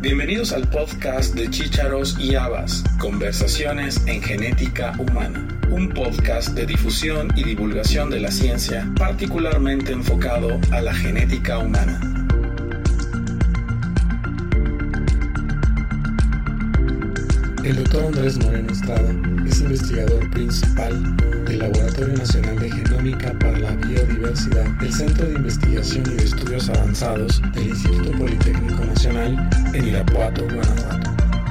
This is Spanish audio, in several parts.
Bienvenidos al podcast de Chícharos y Habas, Conversaciones en Genética Humana, un podcast de difusión y divulgación de la ciencia particularmente enfocado a la genética humana. El doctor Andrés Moreno Estrada es investigador principal del Laboratorio Nacional de Genómica para la Biodiversidad del Centro de Investigación y de Estudios Avanzados del Instituto Politécnico Nacional en Irapuato, Guanajuato.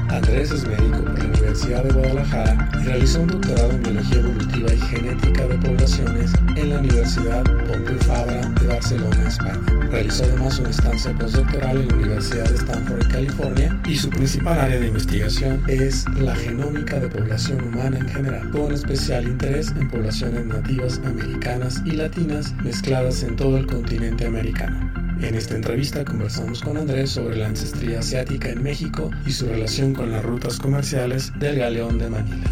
Andrés es médico por la Universidad de Guadalajara y realizó un doctorado en Biología Evolutiva y Genética de Poblaciones en la Universidad Pompeu Fabra de Barcelona, España. Realizó además una estancia postdoctoral en la Universidad de Stanford, California, y su principal área de investigación es la genómica de población humana en general, con especial interés en poblaciones nativas americanas y latinas mezcladas en todo el continente americano. En esta entrevista conversamos con Andrés sobre la ancestría asiática en México y su relación con las rutas comerciales del galeón de Manila.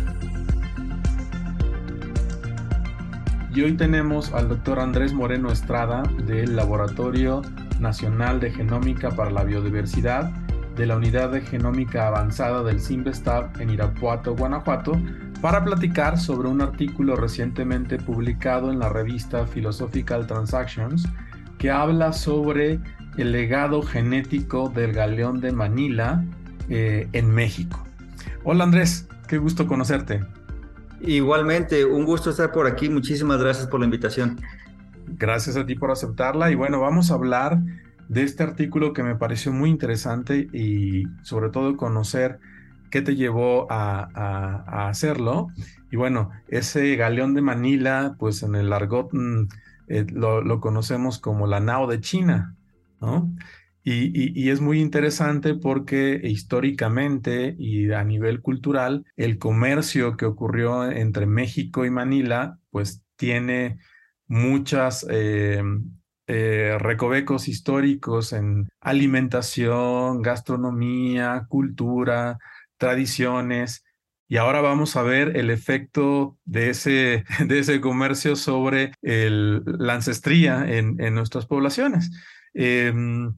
Y hoy tenemos al doctor Andrés Moreno Estrada del Laboratorio Nacional de Genómica para la Biodiversidad de la Unidad de Genómica Avanzada del CIMBESTAB en Irapuato, Guanajuato, para platicar sobre un artículo recientemente publicado en la revista Philosophical Transactions que habla sobre el legado genético del galeón de Manila eh, en México. Hola Andrés, qué gusto conocerte. Igualmente, un gusto estar por aquí. Muchísimas gracias por la invitación. Gracias a ti por aceptarla. Y bueno, vamos a hablar de este artículo que me pareció muy interesante y sobre todo conocer qué te llevó a, hacerlo. Y bueno, ese galeón de Manila, pues en el argot mm, eh, lo, conocemos como la Nao de China, ¿no? Y, es muy interesante porque históricamente y a nivel cultural, el comercio que ocurrió entre México y Manila, pues tiene muchas eh, eh, recovecos históricos en alimentación, gastronomía, cultura, tradiciones. Y ahora vamos a ver el efecto de ese, de ese comercio sobre la ancestría en, nuestras poblaciones. Em,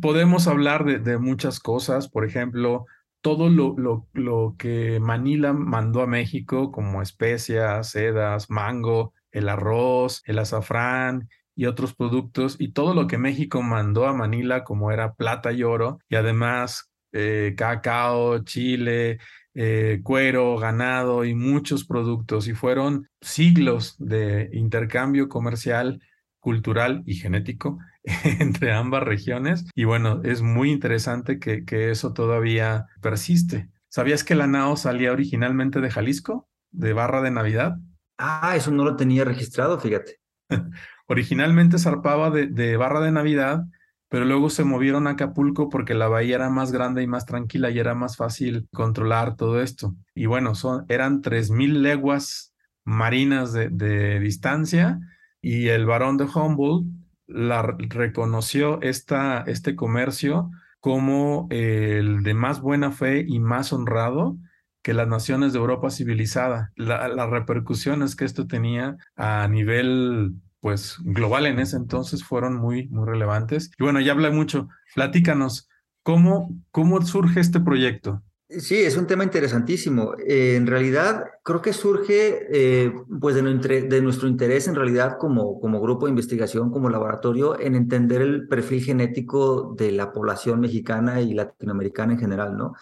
podemos hablar de, muchas cosas, por ejemplo, todo lo, lo, que Manila mandó a México como especias, sedas, mango, el arroz, el azafrán y otros productos, y todo lo que México mandó a Manila como era plata y oro, y además eh, cacao, chile, eh, cuero, ganado y muchos productos. Y fueron siglos de intercambio comercial, cultural y genético entre ambas regiones. Y bueno, es muy interesante que, que eso todavía persiste. ¿Sabías que la NAO salía originalmente de Jalisco, de Barra de Navidad? Ah, eso no lo tenía registrado, fíjate. originalmente zarpaba de, de Barra de Navidad pero luego se movieron a Acapulco porque la bahía era más grande y más tranquila y era más fácil controlar todo esto. Y bueno, son, eran 3.000 leguas marinas de, distancia y el barón de Humboldt la, reconoció esta, este comercio como el de más buena fe y más honrado que las naciones de Europa civilizada. las repercusiones que esto tenía a nivel pues global en ese entonces fueron muy, muy relevantes. Y bueno, ya hablé mucho. Platícanos, ¿cómo, cómo surge este proyecto? Sí, es un tema interesantísimo. Eh, en realidad, creo que surge eh, pues de, de, nuestro interés en realidad como, como grupo de investigación, como laboratorio, en entender el perfil genético de la población mexicana y latinoamericana en general, ¿no?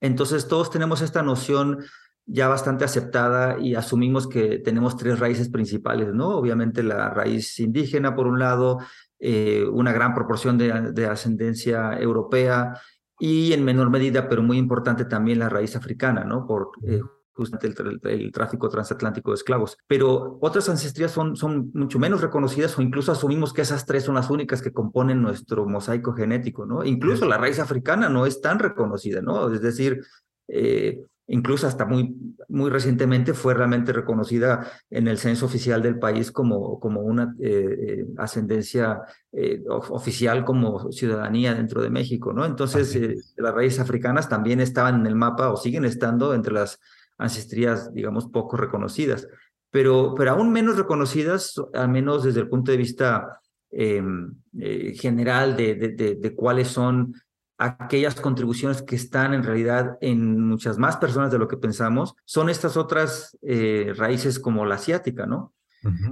Entonces, todos tenemos esta noción ya bastante aceptada y asumimos que tenemos tres raíces principales, ¿no? Obviamente la raíz indígena, por un lado, eh, una gran proporción de, ascendencia europea y en menor medida, pero muy importante también la raíz africana, ¿no? Por eh, justamente el, tráfico transatlántico de esclavos. Pero otras ancestrías son, son mucho menos reconocidas o incluso asumimos que esas tres son las únicas que componen nuestro mosaico genético, ¿no? Incluso la raíz africana no es tan reconocida, ¿no? Es decir, eh, incluso hasta muy, muy recientemente fue realmente reconocida en el censo oficial del país como, como una eh, eh, ascendencia eh, oficial como ciudadanía dentro de México, ¿no? Entonces, las raíces africanas también estaban en el mapa o siguen estando entre las ancestrías, digamos, poco reconocidas, pero, pero aún menos reconocidas, al menos desde el punto de vista em, general de, de, de, de cuáles son aquellas contribuciones que están en realidad en muchas más personas de lo que pensamos, son estas otras eh, raíces como la asiática, ¿no?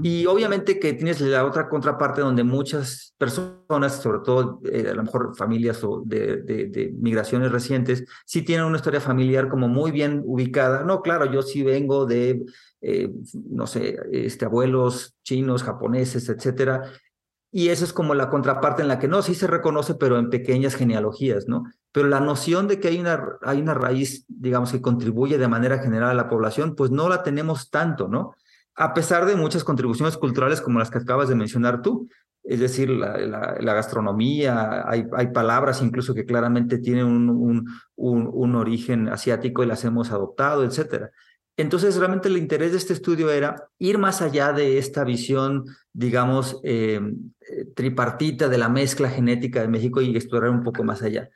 Y obviamente que tienes la otra contraparte donde muchas personas, sobre todo eh, a lo mejor familias o de, de, migraciones recientes, sí tienen una historia familiar como muy bien ubicada. No, claro, yo sí vengo de, eh, no sé, este, abuelos chinos, japoneses, etcétera. Y eso es como la contraparte en la que no, sí se reconoce, pero en pequeñas genealogías, ¿no? Pero la noción de que hay una, hay una raíz, digamos, que contribuye de manera general a la población, pues no la tenemos tanto, ¿no? a pesar de muchas contribuciones culturales como las que acabas de mencionar tú. Es decir, la, gastronomía, hay, hay, palabras incluso que claramente tienen un, un, origen asiático y las hemos adoptado, etc. Entonces, realmente el interés de este estudio era ir más allá de esta visión, digamos, eh, eh, tripartita de la mezcla genética de México y explorar un poco más allá.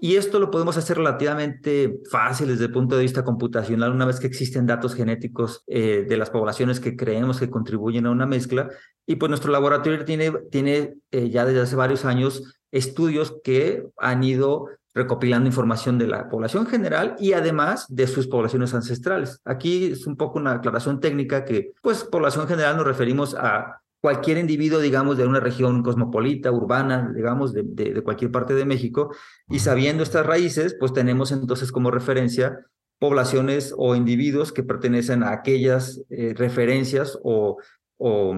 Y esto lo podemos hacer relativamente fácil desde el punto de vista computacional, una vez que existen datos genéticos eh, de las poblaciones que creemos que contribuyen a una mezcla. Y pues nuestro laboratorio tiene, ya desde hace varios años estudios que han ido recopilando información de la población general y además de sus poblaciones ancestrales. Aquí es un poco una aclaración técnica que, pues, población general nos referimos a cualquier individuo, digamos, de una región cosmopolita, urbana, digamos, de, de, cualquier parte de México, y sabiendo estas raíces, pues tenemos entonces como referencia poblaciones o individuos que pertenecen a aquellas eh, referencias o, o,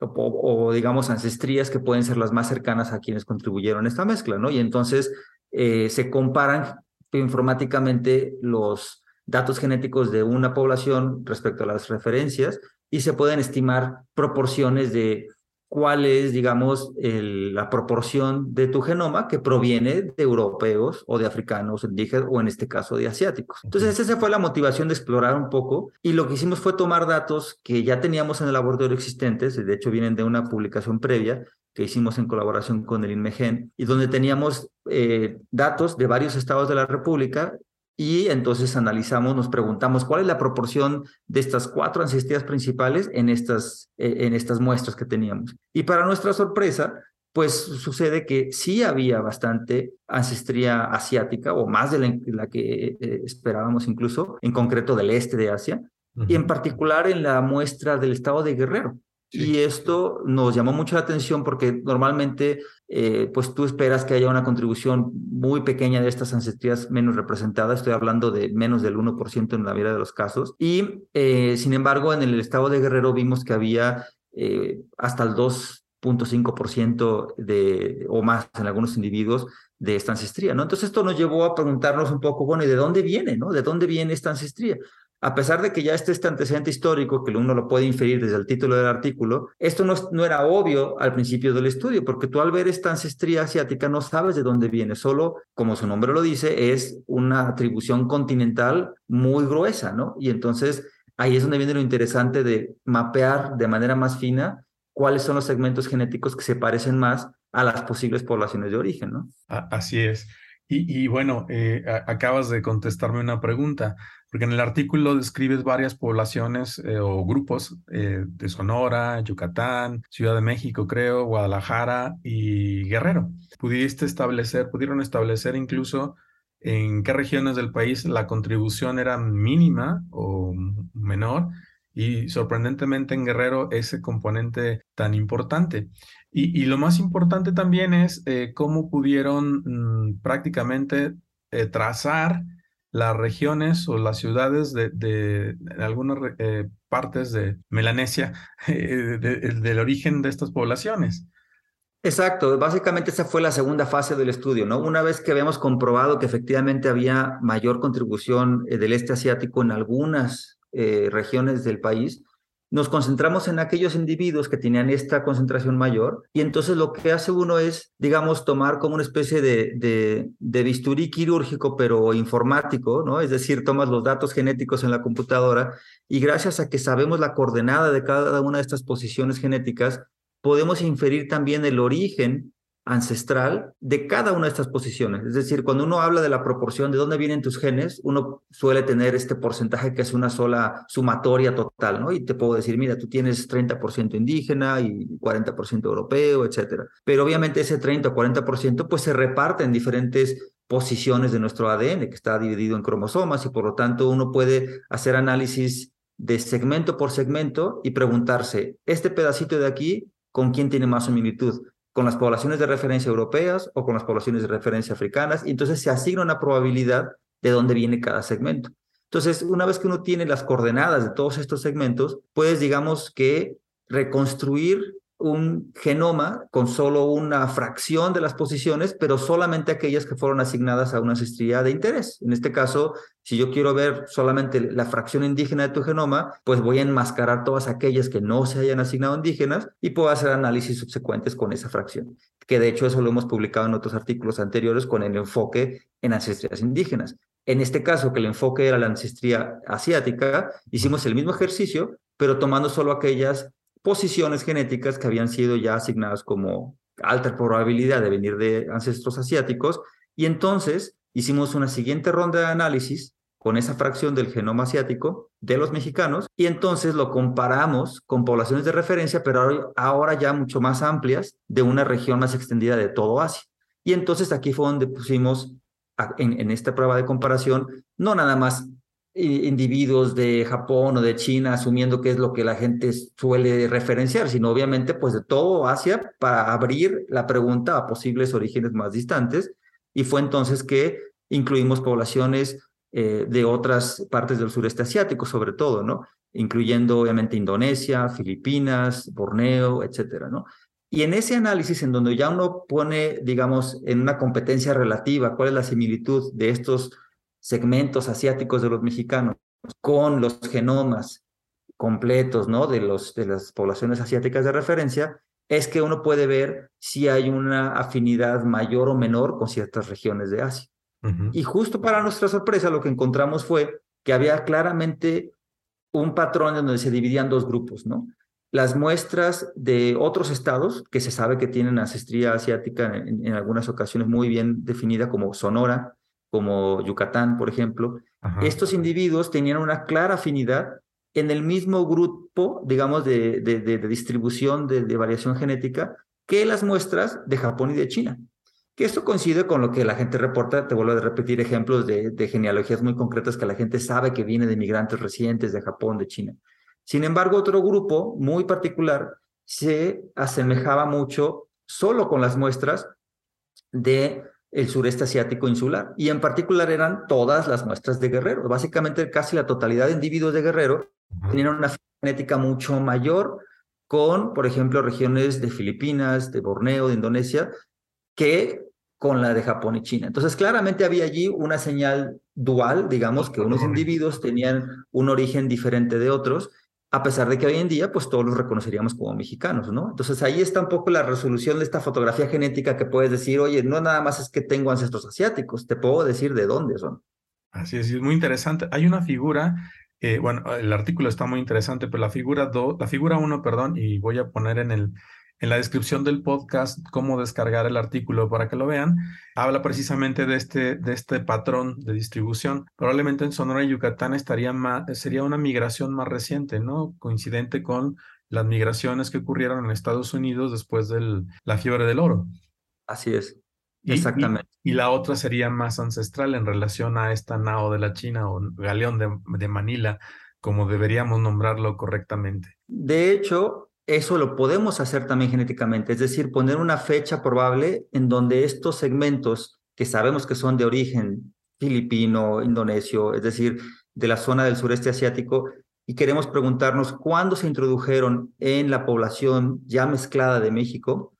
o, digamos, ancestrías que pueden ser las más cercanas a quienes contribuyeron a esta mezcla, ¿no? Y entonces eh, se comparan informáticamente los datos genéticos de una población respecto a las referencias y se pueden estimar proporciones de cuál es, digamos, la proporción de tu genoma que proviene de europeos o de africanos, indígenas o en este caso de asiáticos. Entonces, esa fue la motivación de explorar un poco y lo que hicimos fue tomar datos que ya teníamos en el laboratorio existentes, de hecho vienen de una publicación previa que hicimos en colaboración con el INMEGEN y donde teníamos eh, datos de varios estados de la República y entonces analizamos, nos preguntamos cuál es la proporción de estas cuatro ancestrías principales en estas, eh, en estas muestras que teníamos. Y para nuestra sorpresa, pues sucede que sí había bastante ancestría asiática o más de la, que eh, esperábamos incluso, en concreto del este de Asia, y en particular en la muestra del estado de Guerrero. Y esto nos llamó mucho la atención porque normalmente eh, pues tú esperas que haya una contribución muy pequeña de estas ancestrías menos representadas, estoy hablando de menos del 1% en la mayoría de los casos, y eh, sin embargo en el estado de Guerrero vimos que había eh, hasta el 2.5% de, o más en algunos individuos de esta ancestría. Entonces esto nos llevó a preguntarnos un poco, bueno, ¿y de dónde viene, no? ¿De dónde viene esta ancestría? A pesar de que ya esté este antecedente histórico, que uno lo puede inferir desde el título del artículo, esto no, no, era obvio al principio del estudio, porque tú al ver esta ancestría asiática no sabes de dónde viene, solo, como su nombre lo dice, es una atribución continental muy gruesa, ¿no? Y entonces ahí es donde viene lo interesante de mapear de manera más fina cuáles son los segmentos genéticos que se parecen más a las posibles poblaciones de origen, ¿no? Así es. Y, bueno, eh, acabas de contestarme una pregunta porque en el artículo describes varias poblaciones eh, o grupos eh, de Sonora, Yucatán, Ciudad de México, creo, Guadalajara y Guerrero. Pudiste establecer, pudieron establecer incluso en qué regiones del país la contribución era mínima o menor y sorprendentemente en Guerrero ese componente tan importante. Y, lo más importante también es eh, cómo pudieron mm, prácticamente trazar las regiones o las ciudades de, de, algunas eh, partes de Melanesia eh, del origen de estas poblaciones. Exacto, básicamente esa fue la segunda fase del estudio, ¿no? Una vez que habíamos comprobado que efectivamente había mayor contribución eh, del este asiático en algunas regiones del país, nos concentramos en aquellos individuos que tenían esta concentración mayor y entonces lo que hace uno es, digamos, tomar como una especie de, de, de, bisturí quirúrgico pero informático, ¿no? Es decir, tomas los datos genéticos en la computadora y gracias a que sabemos la coordenada de cada una de estas posiciones genéticas, podemos inferir también el origen ancestral de cada una de estas posiciones. Es decir, cuando uno habla de la proporción de dónde vienen tus genes, uno suele tener este porcentaje que es una sola sumatoria total, ¿no? Y te puedo decir, mira, tú tienes 30% indígena y 40% europeo, etcétera. Pero obviamente ese 30 o 40% pues se reparte en diferentes posiciones de nuestro ADN, que está dividido en cromosomas y por lo tanto uno puede hacer análisis de segmento por segmento y preguntarse, este pedacito de aquí, ¿con quién tiene más similitud? ¿Con las poblaciones de referencia europeas o con las poblaciones de referencia africanas? Y entonces se asigna una probabilidad de dónde viene cada segmento. Entonces, una vez que uno tiene las coordenadas de todos estos segmentos, puedes, digamos, que reconstruir un genoma con solo una fracción de las posiciones, pero solamente aquellas que fueron asignadas a una ancestría de interés. En este caso, si yo quiero ver solamente la fracción indígena de tu genoma, pues voy a enmascarar todas aquellas que no se hayan asignado indígenas y puedo hacer análisis subsecuentes con esa fracción, que de hecho eso lo hemos publicado en otros artículos anteriores con el enfoque en ancestrías indígenas. En este caso, que el enfoque era la ancestría asiática, hicimos el mismo ejercicio, pero tomando solo aquellas posiciones genéticas que habían sido ya asignadas como alta probabilidad de venir de ancestros asiáticos. Y entonces hicimos una siguiente ronda de análisis con esa fracción del genoma asiático de los mexicanos y entonces lo comparamos con poblaciones de referencia, pero ahora ya mucho más amplias de una región más extendida de todo Asia. Y entonces aquí fue donde pusimos en, en esta prueba de comparación no nada más individuos de Japón o de China, asumiendo que es lo que la gente suele referenciar, sino obviamente pues de todo Asia para abrir la pregunta a posibles orígenes más distantes. Y fue entonces que incluimos poblaciones eh, de otras partes del sureste asiático, sobre todo, ¿no? Incluyendo obviamente Indonesia, Filipinas, Borneo, etcétera, ¿no? Y en ese análisis, en donde ya uno pone, digamos, en una competencia relativa cuál es la similitud de estos segmentos asiáticos de los mexicanos con los genomas completos ¿no? de, los, de las poblaciones asiáticas de referencia, es que uno puede ver si hay una afinidad mayor o menor con ciertas regiones de Asia. Y justo para nuestra sorpresa, lo que encontramos fue que había claramente un patrón en donde se dividían dos grupos, ¿no? Las muestras de otros estados, que se sabe que tienen ancestría asiática en, en algunas ocasiones muy bien definida, como Sonora, como Yucatán, por ejemplo, estos individuos tenían una clara afinidad en el mismo grupo, digamos, de, de, distribución de, variación genética que las muestras de Japón y de China. Que esto coincide con lo que la gente reporta, te vuelvo a repetir ejemplos de, de genealogías muy concretas que la gente sabe que viene de migrantes recientes de Japón, de China. Sin embargo, otro grupo muy particular se asemejaba mucho solo con las muestras de el sureste asiático insular. Y en particular eran todas las muestras de Guerrero. Básicamente casi la totalidad de individuos de Guerrero tenían una genética mucho mayor con, por ejemplo, regiones de Filipinas, de Borneo, de Indonesia, que con la de Japón y China. Entonces, claramente había allí una señal dual, digamos, que unos individuos tenían un origen diferente de otros a pesar de que hoy en día, pues todos los reconoceríamos como mexicanos, ¿no? Entonces ahí está un poco la resolución de esta fotografía genética que puedes decir, oye, no nada más es que tengo ancestros asiáticos, te puedo decir de dónde son. Así es, es muy interesante. Hay una figura, eh, bueno, el artículo está muy interesante, pero la figura 2, la figura 1, perdón, y voy a poner en el, en la descripción del podcast cómo descargar el artículo para que lo vean. Habla precisamente de este, de este patrón de distribución. Probablemente en Sonora y Yucatán estaría más, sería una migración más reciente, ¿no? Coincidente con las migraciones que ocurrieron en Estados Unidos después de la fiebre del oro. Así es. Exactamente. Y, la otra sería más ancestral en relación a esta nao de la China o galeón de, de Manila, como deberíamos nombrarlo correctamente. De hecho, eso lo podemos hacer también genéticamente, es decir, poner una fecha probable en donde estos segmentos que sabemos que son de origen filipino, indonesio, es decir, de la zona del sureste asiático, y queremos preguntarnos cuándo se introdujeron en la población ya mezclada de México,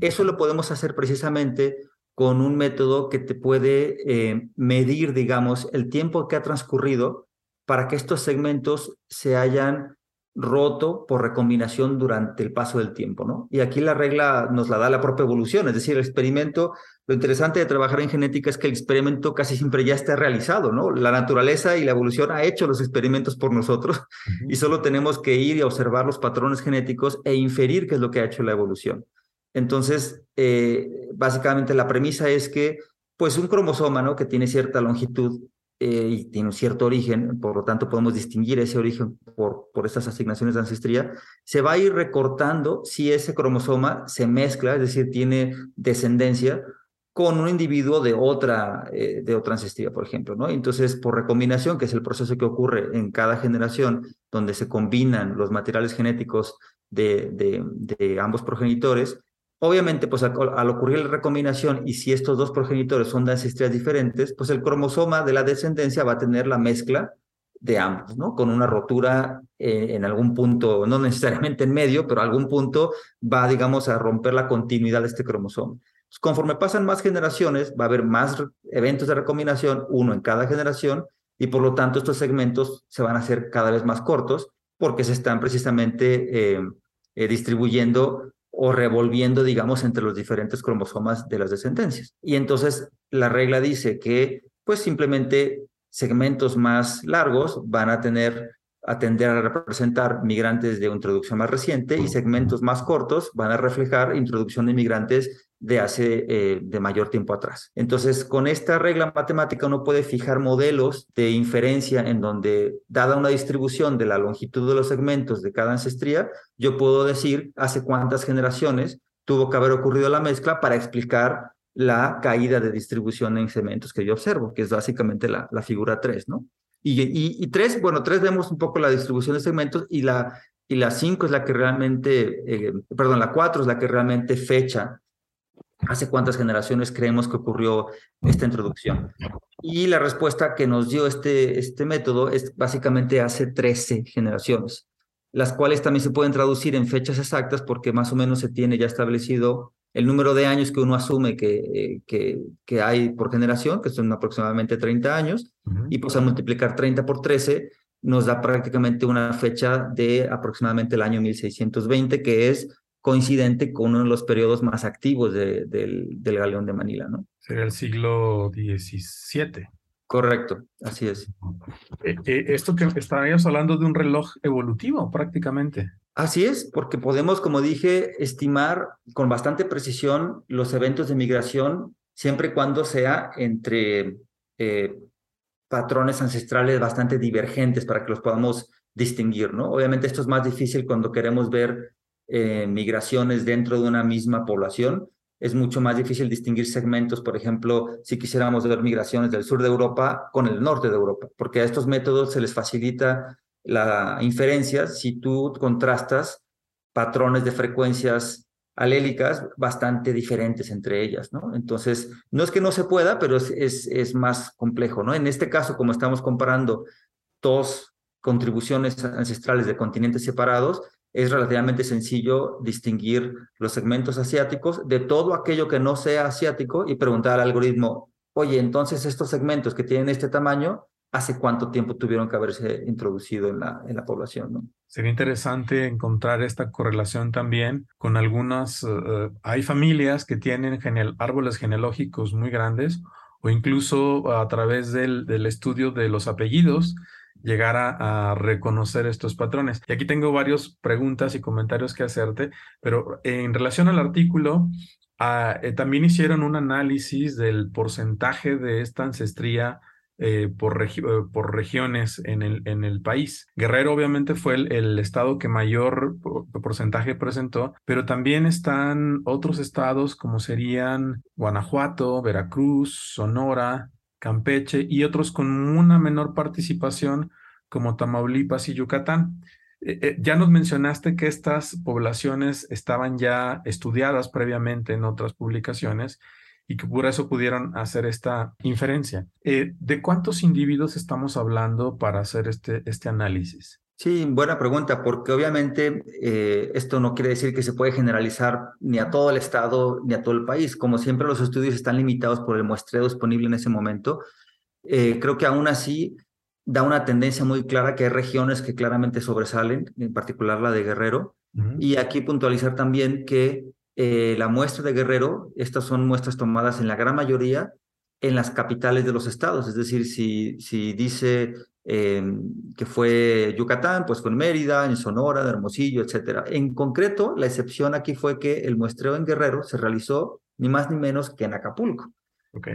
eso lo podemos hacer precisamente con un método que te puede eh, medir, digamos, el tiempo que ha transcurrido para que estos segmentos se hayan roto por recombinación durante el paso del tiempo, ¿no? Y aquí la regla nos la da la propia evolución, es decir, el experimento, lo interesante de trabajar en genética es que el experimento casi siempre ya está realizado, ¿no? La naturaleza y la evolución ha hecho los experimentos por nosotros y solo tenemos que ir y observar los patrones genéticos e inferir qué es lo que ha hecho la evolución. Entonces, eh, básicamente la premisa es que, pues un cromosoma, ¿no? Que tiene cierta longitud, eh, y tiene un cierto origen, por lo tanto podemos distinguir ese origen por, por estas asignaciones de ancestría, se va a ir recortando si ese cromosoma se mezcla, es decir, tiene descendencia con un individuo de otra, eh, de otra ancestría, por ejemplo, ¿no? Entonces, por recombinación, que es el proceso que ocurre en cada generación, donde se combinan los materiales genéticos de, de, ambos progenitores, obviamente, pues al, ocurrir la recombinación y si estos dos progenitores son de ancestrías diferentes, pues el cromosoma de la descendencia va a tener la mezcla de ambos, ¿no? Con una rotura eh, en algún punto, no necesariamente en medio, pero algún punto va, digamos, a romper la continuidad de este cromosoma. Conforme pasan más generaciones, va a haber más eventos de recombinación, uno en cada generación, y por lo tanto estos segmentos se van a hacer cada vez más cortos porque se están precisamente eh, eh, distribuyendo o revolviendo, digamos, entre los diferentes cromosomas de las descendencias. Y entonces la regla dice que, pues simplemente segmentos más largos van a tener a tender a representar migrantes de introducción más reciente y segmentos más cortos van a reflejar introducción de migrantes de hace eh, de mayor tiempo atrás. Entonces, con esta regla matemática uno puede fijar modelos de inferencia en donde, dada una distribución de la longitud de los segmentos de cada ancestría, yo puedo decir hace cuántas generaciones tuvo que haber ocurrido la mezcla para explicar la caída de distribución en segmentos que yo observo, que es básicamente la, la figura 3, ¿no? Y, y, 3, bueno, 3 vemos un poco la distribución de segmentos y la, y la 5 es la que realmente, eh, perdón, la 4 es la que realmente fecha hace cuántas generaciones creemos que ocurrió esta introducción. Y la respuesta que nos dio este, este método es básicamente hace 13 generaciones, las cuales también se pueden traducir en fechas exactas porque más o menos se tiene ya establecido el número de años que uno asume que, que, que hay por generación, que son aproximadamente 30 años, y pues al multiplicar 30 por 13 nos da prácticamente una fecha de aproximadamente el año 1620, que es coincidente con uno de los periodos más activos del, del galeón de Manila, ¿no? Sería el siglo XVII. Correcto, así es. Eh, eh, esto que estaríamos hablando de un reloj evolutivo prácticamente. Así es, porque podemos, como dije, estimar con bastante precisión los eventos de migración siempre y cuando sea entre eh, patrones ancestrales bastante divergentes para que los podamos distinguir, ¿no? Obviamente esto es más difícil cuando queremos ver eh, migraciones dentro de una misma población, es mucho más difícil distinguir segmentos, por ejemplo, si quisiéramos ver migraciones del sur de Europa con el norte de Europa, porque a estos métodos se les facilita la inferencia si tú contrastas patrones de frecuencias alélicas bastante diferentes entre ellas, ¿no? Entonces, no es que no se pueda, pero es, es, es más complejo, ¿no? En este caso, como estamos comparando dos contribuciones ancestrales de continentes separados, es relativamente sencillo distinguir los segmentos asiáticos de todo aquello que no sea asiático y preguntar al algoritmo, oye, entonces estos segmentos que tienen este tamaño, ¿hace cuánto tiempo tuvieron que haberse introducido en la, en la población? ¿no? Sería interesante encontrar esta correlación también con algunas, eh, eh, hay familias que tienen árboles genealógicos muy grandes o incluso a través del, del estudio de los apellidos llegar a, reconocer estos patrones. Y aquí tengo varias preguntas y comentarios que hacerte, pero en relación al artículo, ah, eh, también hicieron un análisis del porcentaje de esta ancestría eh, por, eh, por, regiones en el, país. Guerrero obviamente fue el, el estado que mayor porcentaje presentó, pero también están otros estados como serían Guanajuato, Veracruz, Sonora, Campeche y otros con una menor participación como Tamaulipas y Yucatán. Eh, eh, ya nos mencionaste que estas poblaciones estaban ya estudiadas previamente en otras publicaciones y que por eso pudieron hacer esta inferencia. Eh, ¿De cuántos individuos estamos hablando para hacer este, este análisis? Sí, buena pregunta, porque obviamente esto no quiere decir que se puede generalizar ni a todo el estado ni a todo el país. Como siempre, los estudios están limitados por el muestreo disponible en ese momento. creo que aún así da una tendencia muy clara que hay regiones que claramente sobresalen, en particular la de Guerrero. Y aquí puntualizar también que eh, la muestra de Guerrero, estas son muestras tomadas en la gran mayoría en las capitales de los estados, es decir, si, si dice em, que fue Yucatán, pues con Mérida, en Sonora, en Hermosillo, etc. En concreto, la excepción aquí fue que el muestreo en Guerrero se realizó ni más ni menos que en Acapulco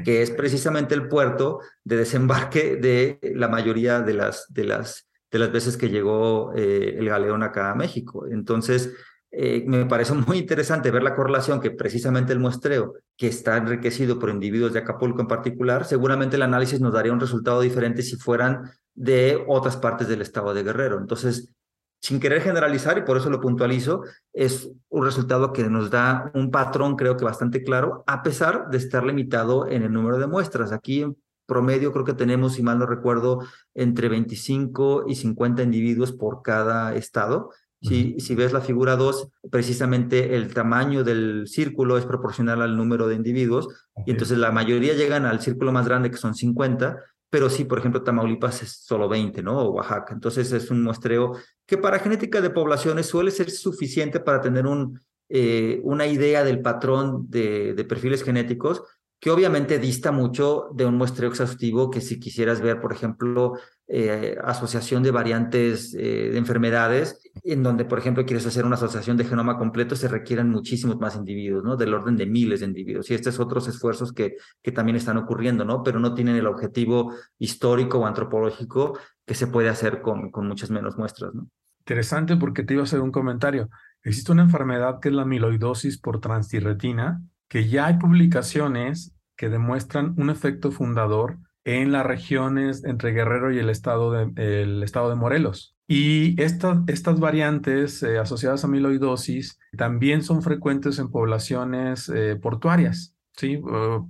que es precisamente el puerto de desembarque de la mayoría de las, de las, de las veces que llegó eh, el galeón acá a México. Entonces, eh, me parece muy interesante ver la correlación que precisamente el muestreo, que está enriquecido por individuos de Acapulco en particular, seguramente el análisis nos daría un resultado diferente si fueran de otras partes del estado de Guerrero. Entonces, sin querer generalizar, y por eso lo puntualizo, es un resultado que nos da un patrón, creo que bastante claro, a pesar de estar limitado en el número de muestras. Aquí en promedio creo que tenemos, si mal no recuerdo, entre 25 y 50 individuos por cada estado. Si, si ves la figura 2, precisamente el tamaño del círculo es proporcional al número de individuos, y entonces la mayoría llegan al círculo más grande, que son 50, pero sí, por ejemplo, Tamaulipas es solo 20, ¿no? O Oaxaca. Entonces es un muestreo que para genética de poblaciones suele ser suficiente para tener un, eh, una idea del patrón de, de perfiles genéticos, que obviamente dista mucho de un muestreo exhaustivo que si quisieras ver, por ejemplo, eh, asociación de variantes eh, de enfermedades, en donde, por ejemplo, quieres hacer una asociación de genoma completo, se requieren muchísimos más individuos, ¿no? Del orden de miles de individuos. Y estos otros esfuerzos que, que también están ocurriendo, ¿no? Pero no tienen el objetivo histórico o antropológico que se puede hacer con, con muchas menos muestras, ¿no? Interesante porque te iba a hacer un comentario. Existe una enfermedad que es la amiloidosis por transtirretina, que ya hay publicaciones que demuestran un efecto fundador en las regiones entre Guerrero y el estado de, el estado de Morelos. Y estas, estas variantes eh, asociadas a amiloidosis también son frecuentes en poblaciones eh, portuarias, ¿sí?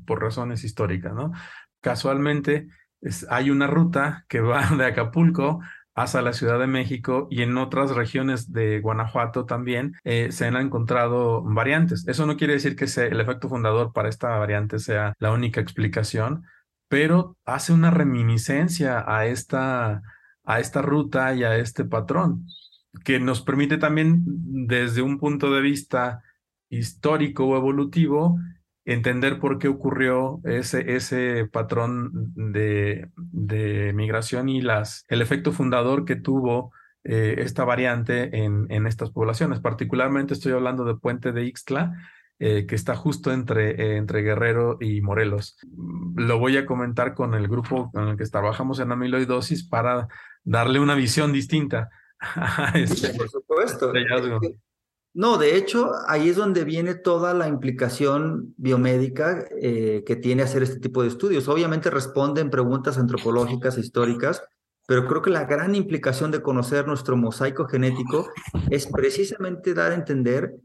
por razones históricas, ¿no? Casualmente hay una ruta que va de Acapulco hasta la Ciudad de México y en otras regiones de Guanajuato también eh, se han encontrado variantes. Eso no quiere decir que el efecto fundador para esta variante sea la única explicación, pero hace una reminiscencia a esta, a esta ruta y a este patrón, que nos permite también desde un punto de vista histórico o evolutivo entender por qué ocurrió ese, ese patrón de, de migración y las, el efecto fundador que tuvo eh, esta variante en, en, estas poblaciones. Particularmente estoy hablando de Puente de Ixtla, eh, que está justo entre, entre Guerrero y Morelos. Lo voy a comentar con el grupo con el que trabajamos en amiloidosis para darle una visión distinta este, Por supuesto. No, de hecho, ahí es donde viene toda la implicación biomédica eh, que tiene hacer este tipo de estudios. Obviamente responden preguntas antropológicas, históricas, pero creo que la gran implicación de conocer nuestro mosaico genético es precisamente dar a entender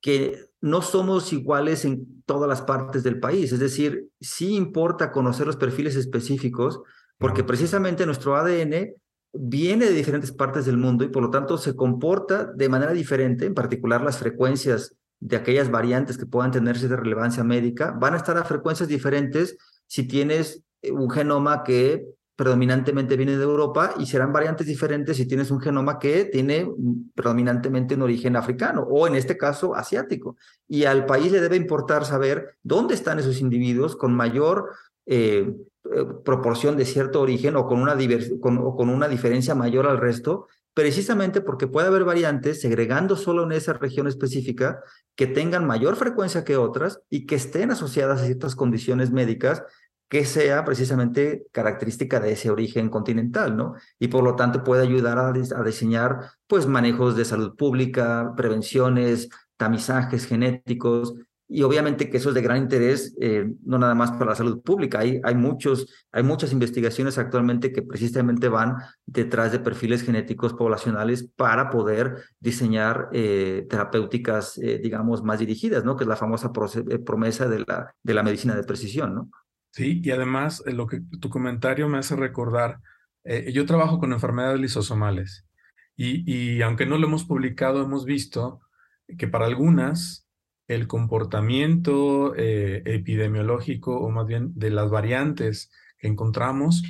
que no somos iguales en todas las partes del país. Es decir, sí importa conocer los perfiles específicos, porque precisamente nuestro ADN viene de diferentes partes del mundo y por lo tanto se comporta de manera diferente, en particular las frecuencias de aquellas variantes que puedan tenerse de relevancia médica, van a estar a frecuencias diferentes si tienes eh, un genoma que predominantemente viene de Europa y serán variantes diferentes si tienes un genoma que tiene predominantemente un origen africano o en este caso asiático. Y al país le debe importar saber dónde están esos individuos con mayor eh, proporción de cierto origen o con, una con, o con una diferencia mayor al resto, precisamente porque puede haber variantes segregando solo en esa región específica que tengan mayor frecuencia que otras y que estén asociadas a ciertas condiciones médicas que sea precisamente característica de ese origen continental, ¿no? Y por lo tanto puede ayudar a, a diseñar, pues, manejos de salud pública, prevenciones, tamizajes genéticos, y obviamente que eso es de gran interés, eh, no nada más para la salud pública. Hay, hay, muchos, hay muchas investigaciones actualmente que precisamente van detrás de perfiles genéticos poblacionales para poder diseñar eh, terapéuticas, eh, digamos, más dirigidas, ¿no? Que es la famosa promesa de la, de la medicina de precisión, ¿no? Sí, y además lo que tu comentario me hace recordar, yo trabajo con enfermedades lisosomales y, y aunque no lo hemos publicado, hemos visto que para algunas el comportamiento eh, epidemiológico o más bien de las variantes que encontramos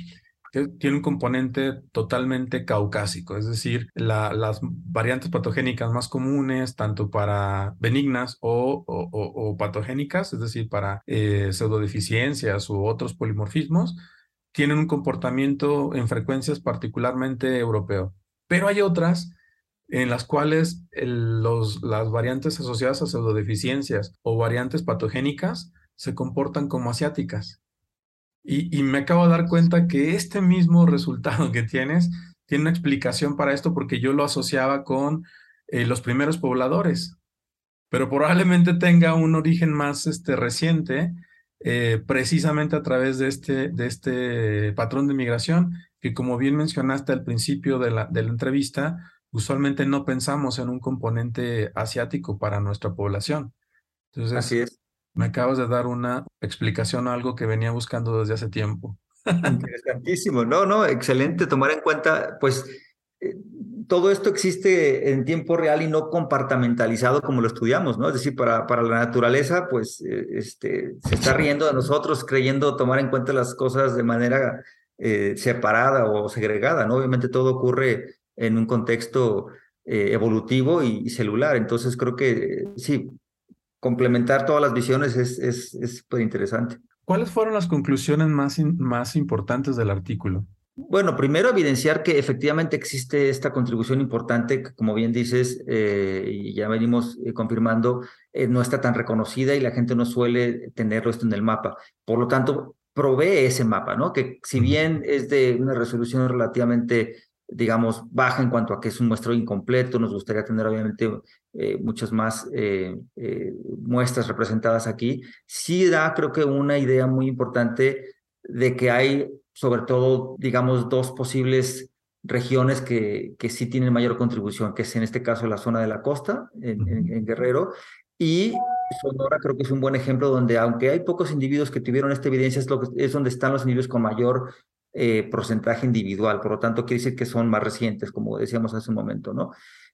tiene un componente totalmente caucásico, es decir, las variantes patogénicas más comunes, tanto para benignas o, patogénicas, es decir, para eh, pseudodeficiencias u otros polimorfismos, tienen un comportamiento en frecuencias particularmente europeo. Pero hay otras en las cuales los, las variantes asociadas a pseudodeficiencias o variantes patogénicas se comportan como asiáticas. Y, me acabo de dar cuenta que este mismo resultado que tienes tiene una explicación para esto porque yo lo asociaba con eh, los primeros pobladores, pero probablemente tenga un origen más este, reciente, eh, precisamente a través de este, de este patrón de migración, que como bien mencionaste al principio de la, de la entrevista, usualmente no pensamos en un componente asiático para nuestra población. Entonces, Así es. me acabas de dar una explicación a algo que venía buscando desde hace tiempo. Interesantísimo. No, no, excelente tomar en cuenta, pues eh, todo esto existe en tiempo real y no compartamentalizado como lo estudiamos, ¿no? Es decir, para, para la naturaleza, pues eh, este, se está riendo de nosotros creyendo tomar en cuenta las cosas de manera eh, separada o segregada, ¿no? Obviamente todo ocurre en un contexto evolutivo y, y, celular. Entonces creo que sí, complementar todas las visiones es súper es, es interesante. ¿Cuáles fueron las conclusiones más, in, más importantes del artículo? Bueno, primero evidenciar que efectivamente existe esta contribución importante, que como bien dices, eh, y ya venimos eh, confirmando, eh, no está tan reconocida y la gente no suele tenerlo esto en el mapa. Por lo tanto, provee ese mapa, ¿no? Que si bien es de una resolución relativamente digamos, baja en cuanto a que es un muestreo incompleto. Nos gustaría tener, obviamente, eh, muchas más eh, eh, muestras representadas aquí. Sí da, creo que, una idea muy importante de que hay, sobre todo, digamos, dos posibles regiones que, que sí tienen mayor contribución, que es en este caso la zona de la costa, en, en, en Guerrero, y Sonora creo que es un buen ejemplo donde, aunque hay pocos individuos que tuvieron esta evidencia, es, lo que, es donde están los individuos con mayor eh, porcentaje individual, por lo tanto quiere decir que son más recientes, como decíamos hace un momento, ¿no?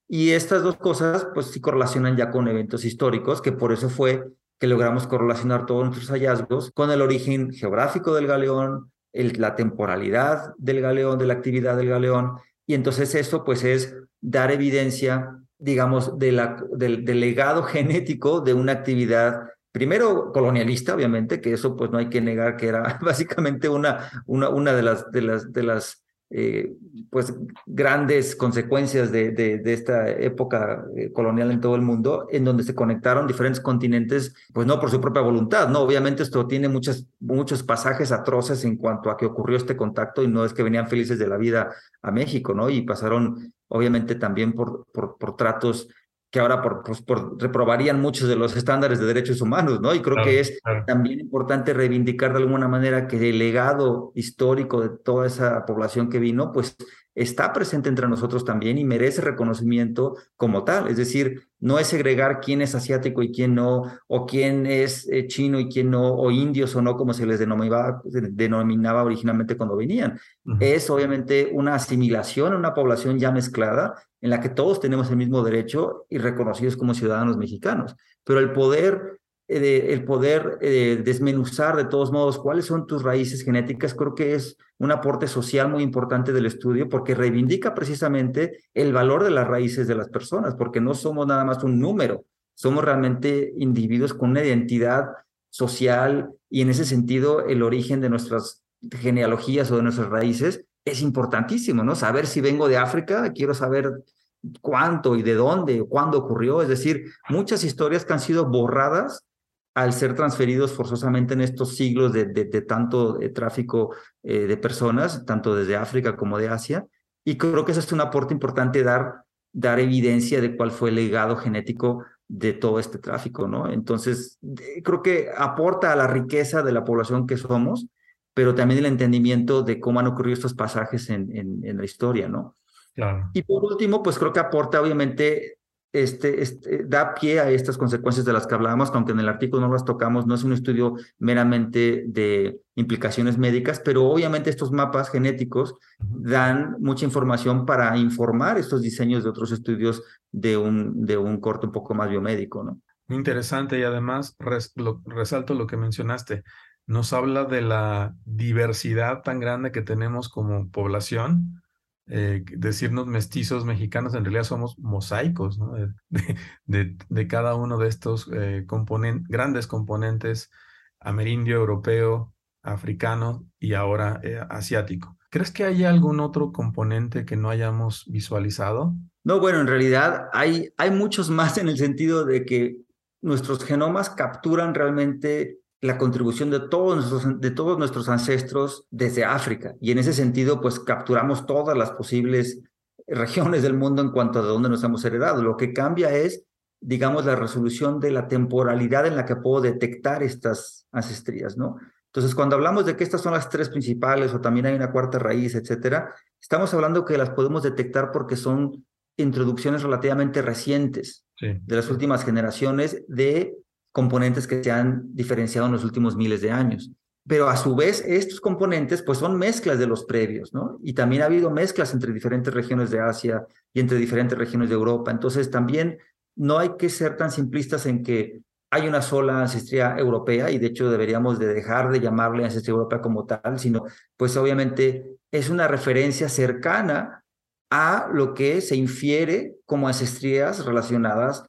Y estas dos cosas, pues sí correlacionan ya con eventos históricos, que por eso fue que logramos correlacionar todos nuestros hallazgos con el origen geográfico del galeón, la temporalidad del galeón, de la actividad del galeón, y entonces eso pues es dar evidencia, digamos, del legado genético de una actividad primero colonialista, obviamente, que eso pues no hay que negar que era básicamente una, una, una de las, de las, de las eh, pues grandes consecuencias de, de, esta época eh, colonial en todo el mundo, en donde se conectaron diferentes continentes, pues no por su propia voluntad, ¿no? Obviamente esto tiene muchos pasajes atroces en cuanto a que ocurrió este contacto y no es que venían felices de la vida a México, ¿no? Y pasaron obviamente también por, por, por tratos que ahora por, pues, por reprobarían muchos de los estándares de derechos humanos, ¿no? Y creo claro, que es claro. también importante reivindicar de alguna manera que el legado histórico de toda esa población que vino, pues está presente entre nosotros también y merece reconocimiento como tal. Es decir, no es segregar quién es asiático y quién no, o quién es eh, chino y quién no, o indios o no, como se les denominaba, denominaba originalmente cuando venían. Uh -huh. Es obviamente una asimilación a una población ya mezclada en la que todos tenemos el mismo derecho y reconocidos como ciudadanos mexicanos. Pero el poder eh, el poder eh, desmenuzar de todos modos cuáles son tus raíces genéticas, creo que es un aporte social muy importante del estudio porque reivindica precisamente el valor de las raíces de las personas, porque no somos nada más un número, somos realmente individuos con una identidad social y en ese sentido el origen de nuestras genealogías o de nuestras raíces es importantísimo, ¿no? Saber si vengo de África, quiero saber cuánto y de dónde, cuándo ocurrió, es decir, muchas historias que han sido borradas al ser transferidos forzosamente en estos siglos de, de, de tanto de tráfico eh, de personas, tanto desde África como de Asia. Y creo que eso es un aporte importante dar, dar evidencia de cuál fue el legado genético de todo este tráfico, ¿no? Entonces, creo que aporta a la riqueza de la población que somos, pero también el entendimiento de cómo han ocurrido estos pasajes en, en, en la historia, ¿no? Claro. Y por último, pues creo que aporta obviamente este, este, da pie a estas consecuencias de las que hablábamos, aunque en el artículo no las tocamos, no es un estudio meramente de implicaciones médicas, pero obviamente estos mapas genéticos dan mucha información para informar estos diseños de otros estudios de un, de un corte un poco más biomédico, ¿no? Muy interesante y además res, lo, resalto lo que mencionaste, nos habla de la diversidad tan grande que tenemos como población, eh, decirnos mestizos mexicanos, en realidad somos mosaicos de, cada uno de estos eh, grandes componentes amerindio, europeo, africano y ahora eh, asiático. ¿Crees que hay algún otro componente que no hayamos visualizado? No, bueno, en realidad hay, hay muchos más en el sentido de que nuestros genomas capturan realmente la contribución de todos, nuestros, de todos nuestros ancestros desde África. Y en ese sentido, pues capturamos todas las posibles regiones del mundo en cuanto a de dónde nos hemos heredado. Lo que cambia es, digamos, la resolución de la temporalidad en la que puedo detectar estas ancestrías, ¿no? Entonces, cuando hablamos de que estas son las tres principales o también hay una cuarta raíz, etcétera, estamos hablando que las podemos detectar porque son introducciones relativamente recientes de las últimas generaciones de componentes que se han diferenciado en los últimos miles de años. Pero a su vez, estos componentes pues son mezclas de los previos, ¿no? Y también ha habido mezclas entre diferentes regiones de Asia y entre diferentes regiones de Europa. Entonces, también no hay que ser tan simplistas en que hay una sola ancestría europea y de hecho deberíamos de dejar de llamarle ancestría europea como tal, sino pues obviamente es una referencia cercana a lo que se infiere como ancestrías relacionadas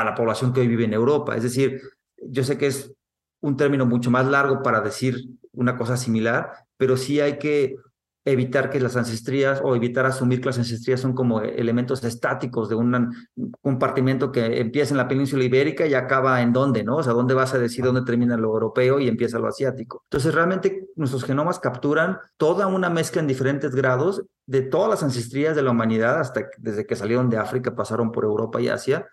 a la población que hoy vive en Europa. Es decir, yo sé que es un término mucho más largo para decir una cosa similar, pero sí hay que evitar que las ancestrías o evitar asumir que las ancestrías son como elementos estáticos de un compartimento que empieza en la península ibérica y acaba en dónde, ¿no? O sea, dónde vas a decir dónde termina lo europeo y empieza lo asiático. Entonces, realmente nuestros genomas capturan toda una mezcla en diferentes grados de todas las ancestrías de la humanidad hasta desde que salieron de África, pasaron por Europa y Asia,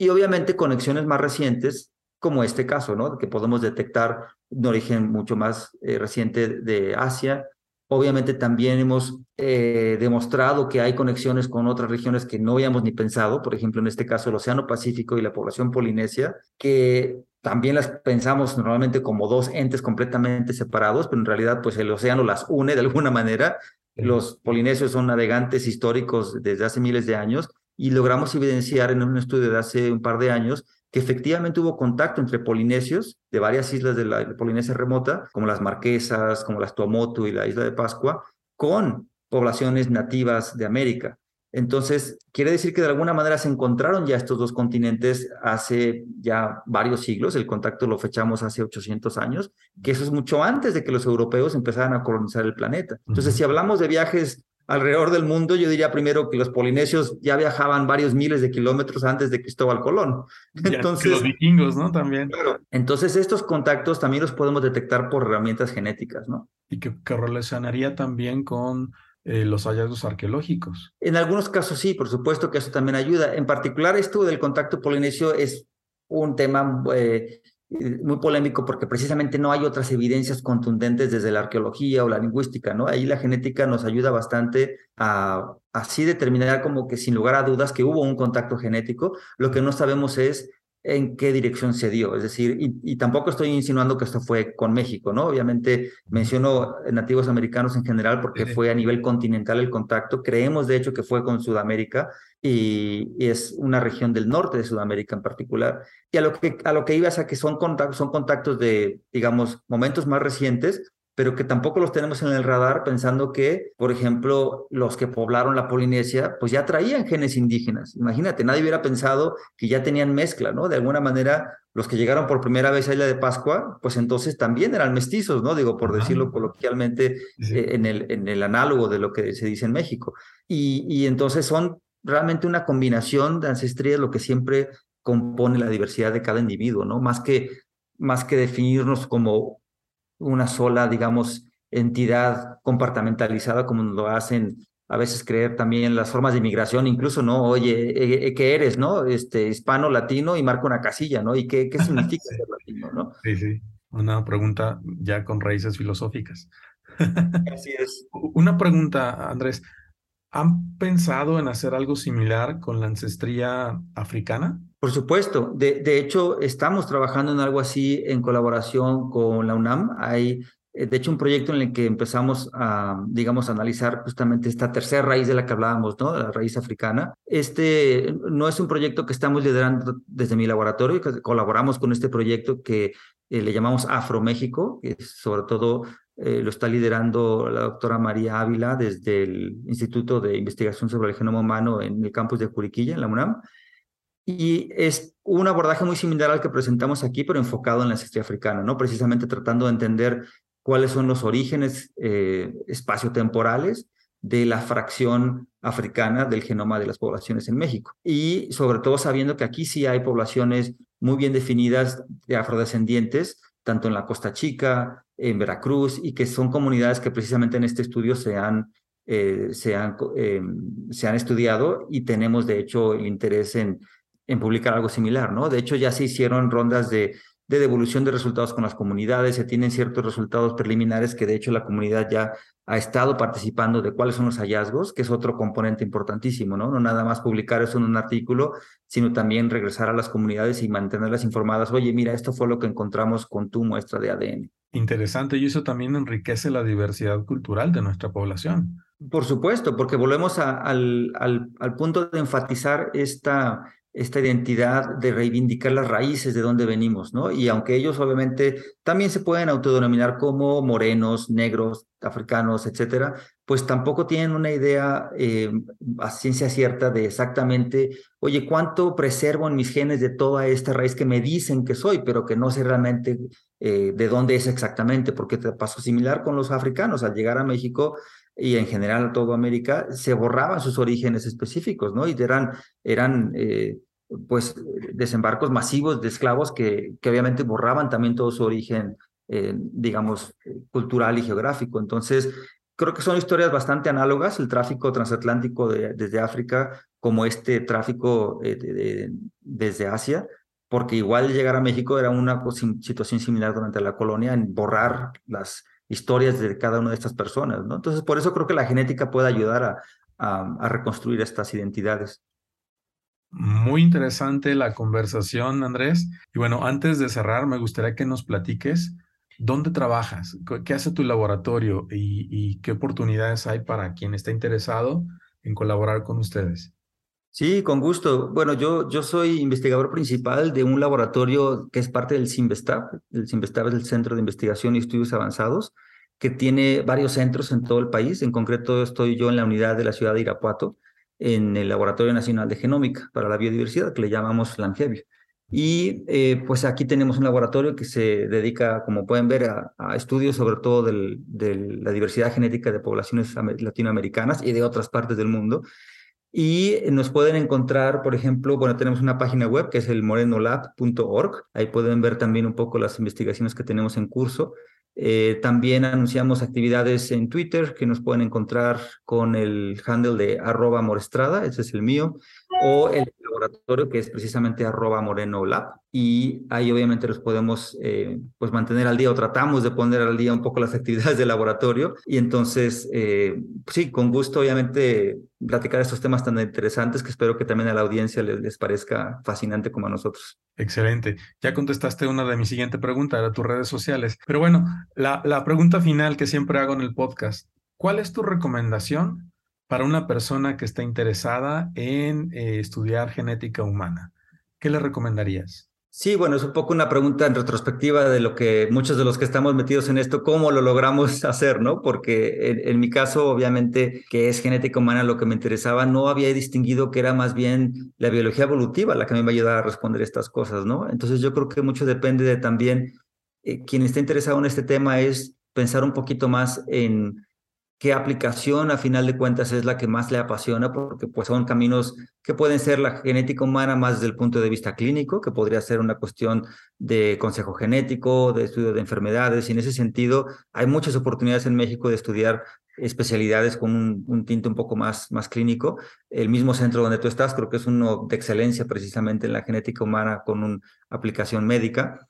y obviamente conexiones más recientes como este caso, ¿no? Que podemos detectar un origen mucho más eh, reciente de Asia, Obviamente también hemos eh, demostrado que hay conexiones con otras regiones que no habíamos ni pensado, por ejemplo, en este caso el Océano Pacífico y la población polinesia, que también las pensamos normalmente como dos entes completamente separados, pero en realidad pues el océano las une de alguna manera. Los polinesios son navegantes históricos desde hace miles de años y logramos evidenciar en un estudio de hace un par de años que efectivamente hubo contacto entre polinesios de varias islas de la Polinesia remota, como las Marquesas, como las Tuamotu y la isla de Pascua, con poblaciones nativas de América. Entonces, quiere decir que de alguna manera se encontraron ya estos dos continentes hace ya varios siglos, el contacto lo fechamos hace 800 años, que eso es mucho antes de que los europeos empezaran a colonizar el planeta. Entonces, si hablamos de viajes alrededor del mundo, yo diría primero que los polinesios ya viajaban varios miles de kilómetros antes de Cristóbal Colón. Entonces, los vikingos, ¿no? También. Entonces, estos contactos también los podemos detectar por herramientas genéticas, ¿no? Y que, relacionaría también con eh, los hallazgos arqueológicos. En algunos casos sí, por supuesto que eso también ayuda. En particular, esto del contacto polinesio es un tema eh, muy polémico porque precisamente no hay otras evidencias contundentes desde la arqueología o la lingüística, ¿no? Ahí la genética nos ayuda bastante a así determinar como que sin lugar a dudas que hubo un contacto genético. Lo que no sabemos es en qué dirección se dio. Es decir, y, tampoco estoy insinuando que esto fue con México, ¿no? Obviamente menciono nativos americanos en general porque fue a nivel continental el contacto. Creemos, de hecho, que fue con Sudamérica y, es una región del norte de Sudamérica en particular. Y a lo que, a lo que iba es a que son contactos, son contactos de, digamos, momentos más recientes, pero que tampoco los tenemos en el radar pensando que, por ejemplo, los que poblaron la Polinesia, pues ya traían genes indígenas. Imagínate, nadie hubiera pensado que ya tenían mezcla, ¿no? De alguna manera, los que llegaron por primera vez a Isla de Pascua, pues entonces también eran mestizos, ¿no? Digo, por decirlo coloquialmente, eh, en, el, en el análogo de lo que se dice en México. Y, y entonces son realmente una combinación de ancestría, lo que siempre compone la diversidad de cada individuo, ¿no? Más que, más que definirnos como una sola, digamos, entidad compartamentalizada como lo hacen a veces creer también las formas de inmigración, incluso, ¿no? Oye, eh, eh, ¿qué eres, no? Este, hispano, latino y marco una casilla, ¿no? ¿Y qué, qué significa ser latino, no? Sí, sí. Una pregunta ya con raíces filosóficas. Así es. Una pregunta, Andrés. ¿Han pensado en hacer algo similar con la ancestría africana? Por supuesto. De, hecho, estamos trabajando en algo así en colaboración con la UNAM. Hay, eh, de hecho, un proyecto en el que empezamos a, digamos, analizar justamente esta tercera raíz de la que hablábamos, ¿no? La raíz africana. Este no es un proyecto que estamos liderando desde mi laboratorio, colaboramos con este proyecto que eh, le llamamos Afro México, que sobre todo eh, lo está liderando la doctora María Ávila desde el Instituto de Investigación sobre el Genoma Humano en el campus de Curiquilla, en la UNAM. Y es un abordaje muy similar al que presentamos aquí, pero enfocado en la ancestría africana, ¿no? Precisamente tratando de entender cuáles son los orígenes eh, espaciotemporales de la fracción africana del genoma de las poblaciones en México. Y sobre todo sabiendo que aquí sí hay poblaciones muy bien definidas de afrodescendientes, tanto en la Costa Chica, en Veracruz, y que son comunidades que precisamente en este estudio se han se, han, se han estudiado y tenemos de hecho el interés en, en publicar algo similar, ¿no? De hecho ya se hicieron rondas de de devolución de resultados con las comunidades, se tienen ciertos resultados preliminares que de hecho la comunidad ya ha estado participando de cuáles son los hallazgos, que es otro componente importantísimo, ¿no? No nada más publicar eso en un artículo, sino también regresar a las comunidades y mantenerlas informadas. Oye, mira, esto fue lo que encontramos con tu muestra de ADN. Interesante, y eso también enriquece la diversidad cultural de nuestra población. Por supuesto, porque volvemos al, al, al punto de enfatizar esta esta identidad de reivindicar las raíces de donde venimos, ¿no? Y aunque ellos obviamente también se pueden autodenominar como morenos, negros, africanos, etcétera, pues tampoco tienen una idea eh, a ciencia cierta de exactamente, oye, ¿cuánto preservo en mis genes de toda esta raíz que me dicen que soy, pero que no sé realmente eh, de dónde es exactamente? Porque te pasó similar con los africanos, al llegar a México y en general a toda América, se borraban sus orígenes específicos, ¿no? Y eran, eran eh, pues, desembarcos masivos de esclavos que, que obviamente borraban también todo su origen, eh, digamos, cultural y geográfico. Entonces, creo que son historias bastante análogas, el tráfico transatlántico de, desde África como este tráfico eh, desde Asia, porque igual llegar a México era una situación similar durante la colonia en borrar las historias de cada una de estas personas, ¿no? Entonces, por eso creo que la genética puede ayudar a, reconstruir estas identidades. Muy interesante la conversación, Andrés. Y bueno, antes de cerrar, me gustaría que nos platiques dónde trabajas, qué hace tu laboratorio y, y qué oportunidades hay para quien está interesado en colaborar con ustedes. Sí, con gusto. Bueno, yo, yo soy investigador principal de un laboratorio que es parte del CIMBESTAB. El CIMBESTAB es el Centro de Investigación y Estudios Avanzados, que tiene varios centros en todo el país. En concreto, estoy yo en la unidad de la ciudad de Irapuato, en el Laboratorio Nacional de Genómica para la Biodiversidad, que le llamamos LANGEBIO. Y eh, pues aquí tenemos un laboratorio que se dedica, como pueden ver, a, estudios sobre todo de la diversidad genética de poblaciones latinoamericanas y de otras partes del mundo. Y nos pueden encontrar, por ejemplo, bueno, tenemos una página web que es el morenolab.org. Ahí pueden ver también un poco las investigaciones que tenemos en curso. Eh, también anunciamos actividades en Twitter que nos pueden encontrar con el handle de arroba morestrada, ese es el mío, o el laboratorio que es precisamente arroba moreno lab y ahí obviamente los podemos eh, pues mantener al día o tratamos de poner al día un poco las actividades del laboratorio y entonces eh, sí, con gusto obviamente platicar estos temas tan interesantes que espero que también a la audiencia les, les parezca fascinante como a nosotros. Excelente. Ya contestaste una de mi siguiente pregunta, era tus redes sociales. Pero bueno, la, la pregunta final que siempre hago en el podcast, ¿cuál es tu recomendación para una persona que está interesada en eh, estudiar genética humana? ¿Qué le recomendarías? Sí, bueno, es un poco una pregunta en retrospectiva de lo que muchos de los que estamos metidos en esto, cómo lo logramos hacer, ¿no? Porque en, mi caso, obviamente, que es genética humana lo que me interesaba, no había distinguido que era más bien la biología evolutiva la que me iba a ayudar a responder estas cosas, ¿no? Entonces yo creo que mucho depende de también eh, quien esté interesado en este tema es pensar un poquito más en qué aplicación a final de cuentas es la que más le apasiona, porque pues son caminos que pueden ser la genética humana más desde el punto de vista clínico, que podría ser una cuestión de consejo genético, de estudio de enfermedades, y en ese sentido hay muchas oportunidades en México de estudiar especialidades con un, un, tinte un poco más, más clínico. El mismo centro donde tú estás creo que es uno de excelencia precisamente en la genética humana con una aplicación médica.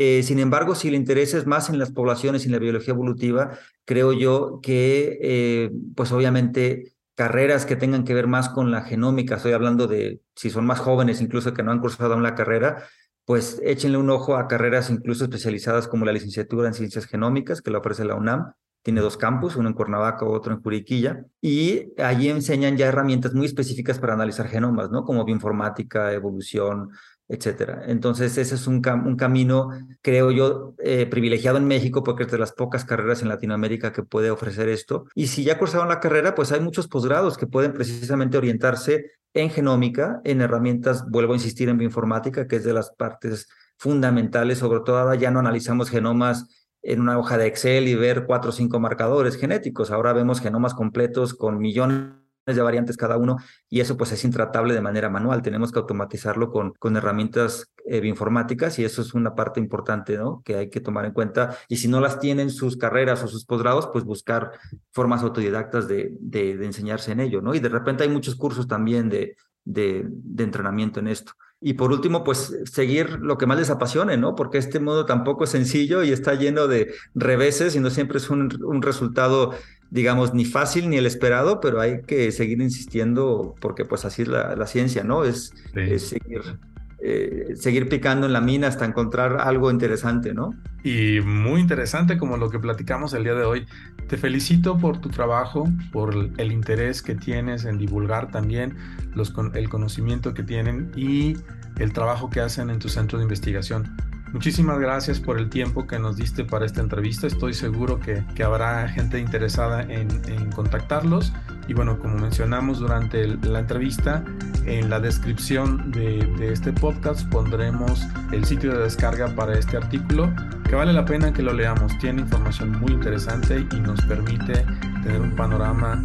Eh, sin embargo, si el interés es más en las poblaciones y en la biología evolutiva, creo yo que, eh, pues obviamente, carreras que tengan que ver más con la genómica, estoy hablando de si son más jóvenes, incluso que no han cursado una carrera, pues échenle un ojo a carreras incluso especializadas como la licenciatura en ciencias genómicas, que lo ofrece la UNAM. Tiene dos campus, uno en Cuernavaca, otro en Juriquilla, y allí enseñan ya herramientas muy específicas para analizar genomas, ¿no? Como bioinformática, evolución, etcétera. Entonces, ese es un, un camino, creo yo, eh, privilegiado en México porque es de las pocas carreras en Latinoamérica que puede ofrecer esto. Y si ya cursaron la carrera, pues hay muchos posgrados que pueden precisamente orientarse en genómica, en herramientas, vuelvo a insistir, en bioinformática, que es de las partes fundamentales, sobre todo ahora ya no analizamos genomas en una hoja de Excel y ver cuatro o cinco marcadores genéticos. Ahora vemos genomas completos con millones de variantes cada uno y eso pues es intratable de manera manual. Tenemos que automatizarlo con, con herramientas eh, bioinformáticas y eso es una parte importante, ¿no? Que hay que tomar en cuenta. Y si no las tienen sus carreras o sus posgrados, pues buscar formas autodidactas de, de, enseñarse en ello, ¿no? Y de repente hay muchos cursos también de, de, entrenamiento en esto. Y por último, pues seguir lo que más les apasione, ¿no? Porque este modo tampoco es sencillo y está lleno de reveses y no siempre es un, un resultado digamos, ni fácil ni el esperado, pero hay que seguir insistiendo porque pues así es la, ciencia, ¿no? Es, seguir, eh, seguir picando en la mina hasta encontrar algo interesante, ¿no? Y muy interesante como lo que platicamos el día de hoy. Te felicito por tu trabajo, por el interés que tienes en divulgar también los, el conocimiento que tienen y el trabajo que hacen en tu centro de investigación. Muchísimas gracias por el tiempo que nos diste para esta entrevista. Estoy seguro que, habrá gente interesada en, contactarlos. Y bueno, como mencionamos durante la entrevista, en la descripción de, este podcast pondremos el sitio de descarga para este artículo, que vale la pena que lo leamos. Tiene información muy interesante y nos permite tener un panorama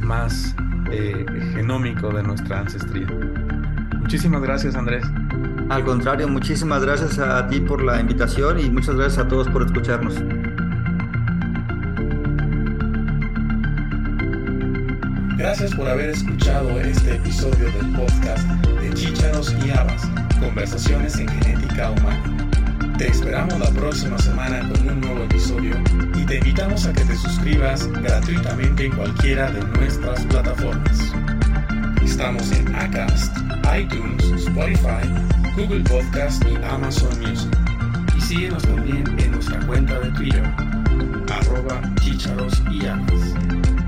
más eh, genómico de nuestra ancestría. Muchísimas gracias, Andrés. Al contrario, muchísimas gracias a ti por la invitación y muchas gracias a todos por escucharnos. Gracias por haber escuchado este episodio del podcast de Chícharos y Habas, Conversaciones en Genética Humana. Te esperamos la próxima semana con un nuevo episodio y te invitamos a que te suscribas gratuitamente en cualquiera de nuestras plataformas. Estamos en Acast, iTunes, Spotify, Google Podcast y Amazon Music. Y síguenos también en nuestra cuenta de Twitter, arroba chicharos y.